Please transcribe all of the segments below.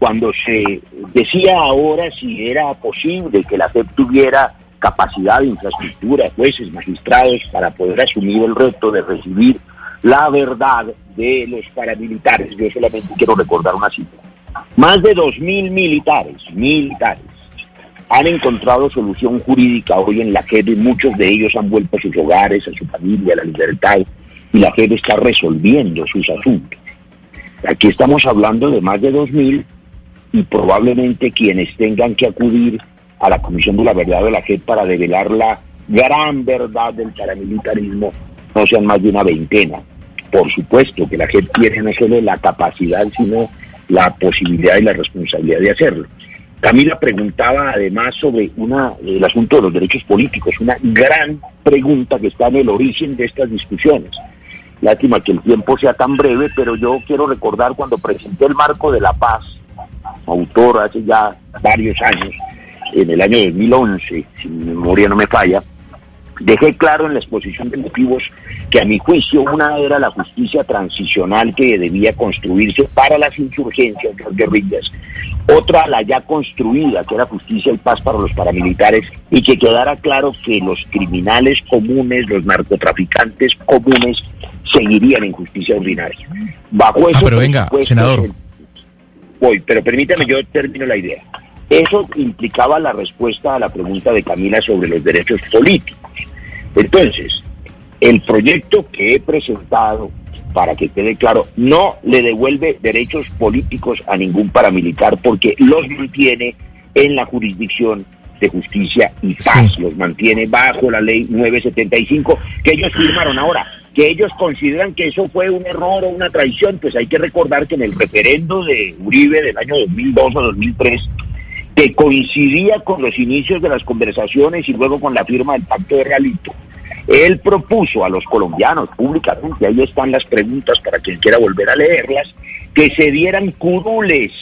cuando se decía ahora si era posible que la JEP tuviera capacidad infraestructura, jueces, magistrados, para poder asumir el reto de recibir la verdad de los paramilitares. Yo solamente quiero recordar una cifra. Más de 2.000 militares, militares, han encontrado solución jurídica hoy en la JEP y muchos de ellos han vuelto a sus hogares, a su familia, a la libertad, y la JEP está resolviendo sus asuntos. Aquí estamos hablando de más de 2.000 y probablemente quienes tengan que acudir a la Comisión de la Verdad de la JEP para develar la gran verdad del paramilitarismo no sean más de una veintena. Por supuesto que la JEP tiene no solo la capacidad, sino la posibilidad y la responsabilidad de hacerlo. Camila preguntaba además sobre una, el asunto de los derechos políticos, una gran pregunta que está en el origen de estas discusiones. Lástima que el tiempo sea tan breve, pero yo quiero recordar cuando presenté el marco de la paz, autor hace ya varios años, en el año 2011, si mi memoria no me falla, dejé claro en la exposición de motivos que a mi juicio una era la justicia transicional que debía construirse para las insurgencias, las guerrillas, otra la ya construida, que era justicia y paz para los paramilitares, y que quedara claro que los criminales comunes, los narcotraficantes comunes, seguirían en justicia ordinaria. Bajo ah, pero venga, senador. Voy, pero permítame, yo termino la idea. Eso implicaba la respuesta a la pregunta de Camila sobre los derechos políticos. Entonces, el proyecto que he presentado, para que quede claro, no le devuelve derechos políticos a ningún paramilitar porque los mantiene en la jurisdicción de justicia y paz, los mantiene bajo la ley 975 que ellos firmaron ahora que ellos consideran que eso fue un error o una traición, pues hay que recordar que en el referendo de Uribe del año 2002 o 2003, que coincidía con los inicios de las conversaciones y luego con la firma del pacto de Realito, él propuso a los colombianos públicamente, ahí están las preguntas para quien quiera volver a leerlas, que se dieran curules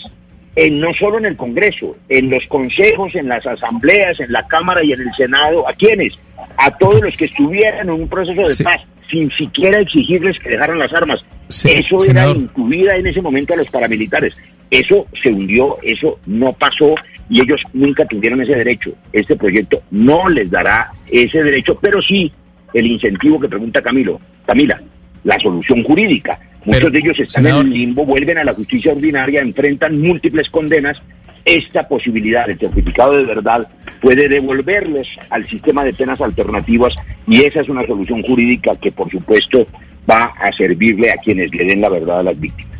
en, no solo en el Congreso, en los consejos, en las asambleas, en la Cámara y en el Senado, ¿a quiénes? A todos los que estuvieran en un proceso de paz sin siquiera exigirles que dejaran las armas. eso era incluida en ese momento a los paramilitares. Eso se hundió, eso no pasó y ellos nunca tuvieron ese derecho. Este proyecto no les dará ese derecho, pero sí el incentivo que pregunta Camilo, Camila, la solución jurídica. Muchos de ellos están en el limbo, vuelven a la justicia ordinaria, enfrentan múltiples condenas. Esta posibilidad del certificado de verdad puede devolverlos al sistema de penas alternativas y esa es una solución jurídica que por supuesto va a servirle a quienes le den la verdad a las víctimas.